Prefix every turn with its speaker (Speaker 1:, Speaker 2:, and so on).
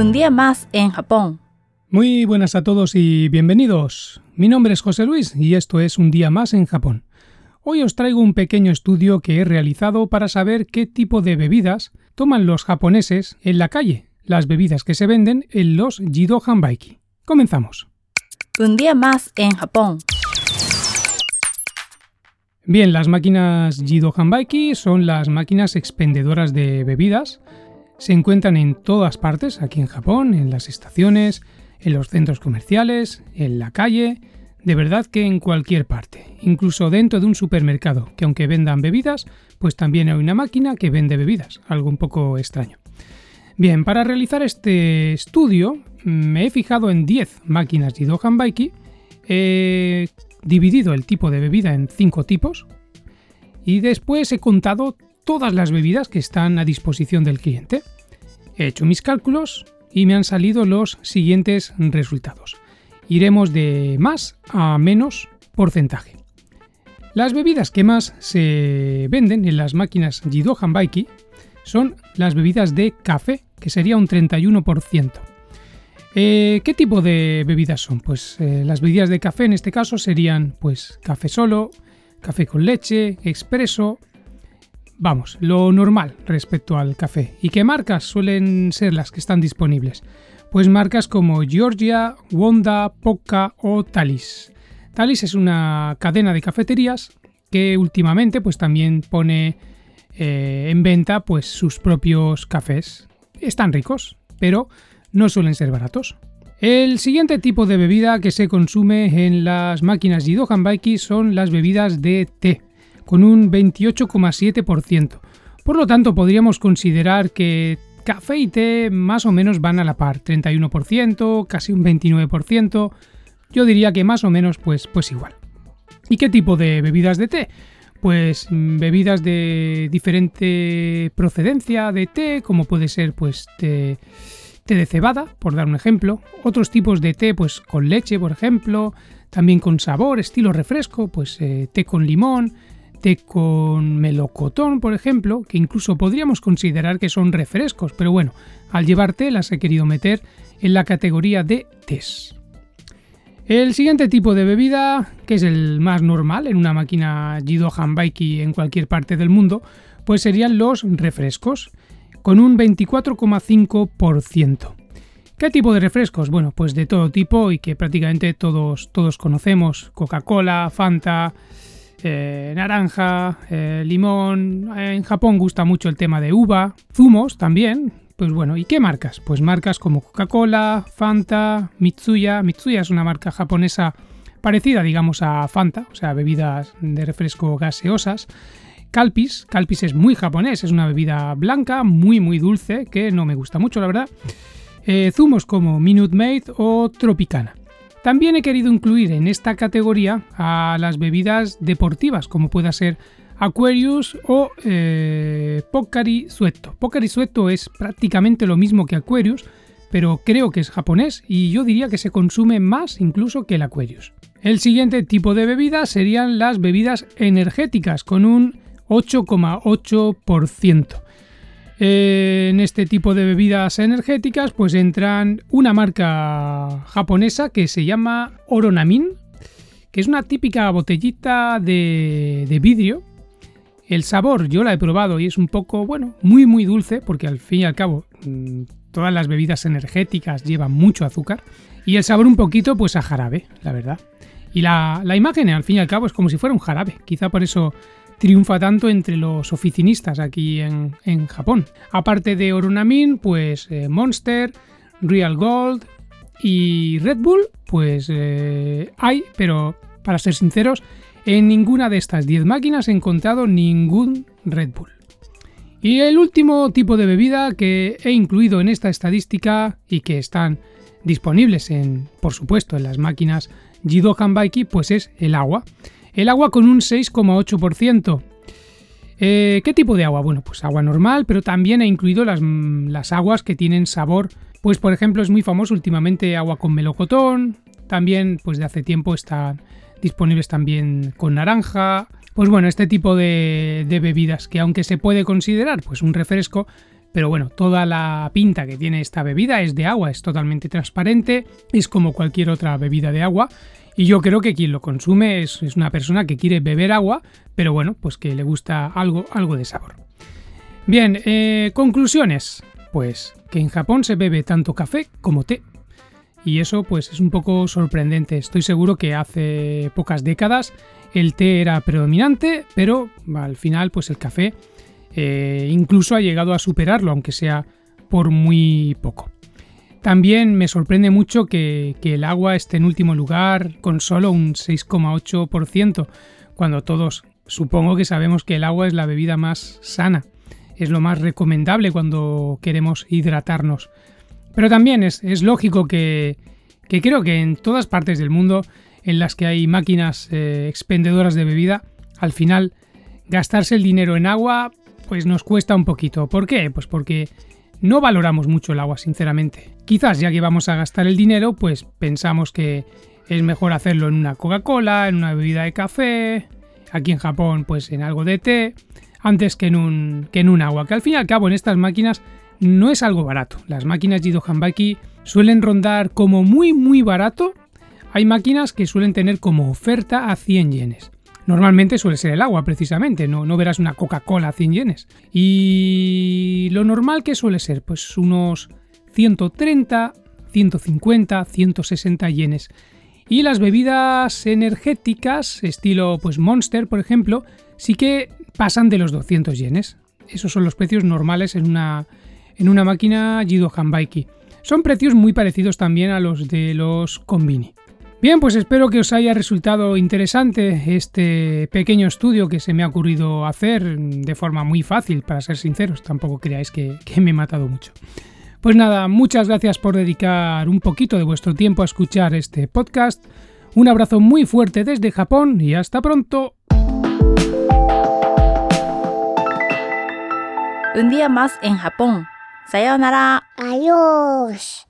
Speaker 1: Un día más en Japón.
Speaker 2: Muy buenas a todos y bienvenidos. Mi nombre es José Luis y esto es Un día más en Japón. Hoy os traigo un pequeño estudio que he realizado para saber qué tipo de bebidas toman los japoneses en la calle, las bebidas que se venden en los Jido Hanbaiki. Comenzamos.
Speaker 1: Un día más en Japón.
Speaker 2: Bien, las máquinas Jido Hanbaiki son las máquinas expendedoras de bebidas. Se encuentran en todas partes, aquí en Japón, en las estaciones, en los centros comerciales, en la calle, de verdad que en cualquier parte, incluso dentro de un supermercado, que aunque vendan bebidas, pues también hay una máquina que vende bebidas, algo un poco extraño. Bien, para realizar este estudio me he fijado en 10 máquinas Jido Hanbaiki, he dividido el tipo de bebida en 5 tipos y después he contado todas las bebidas que están a disposición del cliente. He hecho mis cálculos y me han salido los siguientes resultados. Iremos de más a menos porcentaje. Las bebidas que más se venden en las máquinas Jido Hanbaiki son las bebidas de café, que sería un 31%. Eh, ¿Qué tipo de bebidas son? Pues eh, las bebidas de café en este caso serían pues café solo, café con leche, expreso, vamos, lo normal respecto al café. ¿Y qué marcas suelen ser las que están disponibles? Pues marcas como Georgia, Wonda, Pocca o Talis. Talis es una cadena de cafeterías que últimamente pues también pone eh, en venta pues sus propios cafés. Están ricos, pero no suelen ser baratos. El siguiente tipo de bebida que se consume en las máquinas Jido Hanbaiki son las bebidas de té, con un 28,7%. Por lo tanto, podríamos considerar que café y té más o menos van a la par, 31%, casi un 29%. Yo diría que más o menos pues, pues igual. ¿Y qué tipo de bebidas de té? Pues mm, bebidas de diferente procedencia de té, como puede ser pues té de cebada, por dar un ejemplo, otros tipos de té pues con leche, por ejemplo, también con sabor, estilo refresco, pues eh, té con limón, té con melocotón, por ejemplo, que incluso podríamos considerar que son refrescos, pero bueno, al llevar té las he querido meter en la categoría de tés. El siguiente tipo de bebida, que es el más normal en una máquina Jido Hanbaiki en cualquier parte del mundo, pues serían los refrescos con un 24,5%. ¿Qué tipo de refrescos? Bueno, pues de todo tipo y que prácticamente todos, todos conocemos. Coca-Cola, Fanta, eh, naranja, eh, limón. En Japón gusta mucho el tema de uva, zumos también. Pues bueno, ¿y qué marcas? Pues marcas como Coca-Cola, Fanta, Mitsuya. Mitsuya es una marca japonesa parecida, digamos, a Fanta, o sea, bebidas de refresco gaseosas. Calpis. Calpis es muy japonés, es una bebida blanca, muy muy dulce, que no me gusta mucho, la verdad. Eh, zumos como Minute Maid o Tropicana. También he querido incluir en esta categoría a las bebidas deportivas, como pueda ser Aquarius o eh, Pocari Suetto. Pocari es prácticamente lo mismo que Aquarius, pero creo que es japonés y yo diría que se consume más incluso que el Aquarius. El siguiente tipo de bebida serían las bebidas energéticas, con un 8,8%. En este tipo de bebidas energéticas pues entran una marca japonesa que se llama Oronamin, que es una típica botellita de, de vidrio. El sabor yo la he probado y es un poco, bueno, muy muy dulce porque al fin y al cabo mm, todas las bebidas energéticas llevan mucho azúcar y el sabor un poquito pues a jarabe, la verdad. Y la, la imagen al fin y al cabo es como si fuera un jarabe, quizá por eso triunfa tanto entre los oficinistas aquí en, Japón. Aparte de Oronamin, pues eh, Monster, Real Gold y Red Bull, pues eh, hay, pero para ser sinceros, en ninguna de estas 10 máquinas he encontrado ningún Red Bull. Y el último tipo de bebida que he incluido en esta estadística y que están disponibles en, por supuesto, en las máquinas Jido Hanbaiki, pues es el agua. El agua con un 6,8%. Eh, ¿Qué tipo de agua? Bueno, pues agua normal, pero también he incluido las, las, aguas que tienen sabor. Pues por ejemplo es muy famoso últimamente agua con melocotón. También pues de hace tiempo están disponibles también con naranja. Pues bueno, este tipo de, de bebidas que aunque se puede considerar pues un refresco, pero bueno, toda la pinta que tiene esta bebida es de agua, es totalmente transparente, es como cualquier otra bebida de agua. Y yo creo que quien lo consume es, una persona que quiere beber agua, pero bueno, pues que le gusta algo, algo de sabor. Bien, eh, conclusiones. Pues que en Japón se bebe tanto café como té. Y eso pues es un poco sorprendente. Estoy seguro que hace pocas décadas el té era predominante, pero al final pues el café eh, incluso ha llegado a superarlo, aunque sea por muy poco. También me sorprende mucho que, el agua esté en último lugar con solo un 6,8%, cuando todos supongo que sabemos que el agua es la bebida más sana, es lo más recomendable cuando queremos hidratarnos. Pero también es, lógico que, creo que en todas partes del mundo en las que hay máquinas eh, expendedoras de bebida, al final gastarse el dinero en agua pues nos cuesta un poquito. ¿Por qué? Pues porque no valoramos mucho el agua, sinceramente. Quizás ya que vamos a gastar el dinero, pues pensamos que es mejor hacerlo en una Coca-Cola, en una bebida de café, aquí en Japón pues en algo de té, antes que en un, que en un agua, que al fin y al cabo en estas máquinas no es algo barato. Las máquinas Jido Hanbaki suelen rondar como muy muy barato. Hay máquinas que suelen tener como oferta a 100 yenes. Normalmente suele ser el agua, precisamente, no, verás una Coca-Cola a 100 yenes. Y lo normal que suele ser, pues unos 130, 150, 160 yenes. Y las bebidas energéticas, estilo pues Monster, por ejemplo, sí que pasan de los 200 yenes. Esos son los precios normales en una, en una máquina Jido Hanbaiki. Son precios muy parecidos también a los de los Konbini. Bien, pues espero que os haya resultado interesante este pequeño estudio que se me ha ocurrido hacer de forma muy fácil, para ser sinceros, tampoco creáis que, me he matado mucho. Pues nada, muchas gracias por dedicar un poquito de vuestro tiempo a escuchar este podcast. Un abrazo muy fuerte desde Japón y hasta pronto.
Speaker 1: Un día más en Japón. Sayonara.
Speaker 3: Adiós.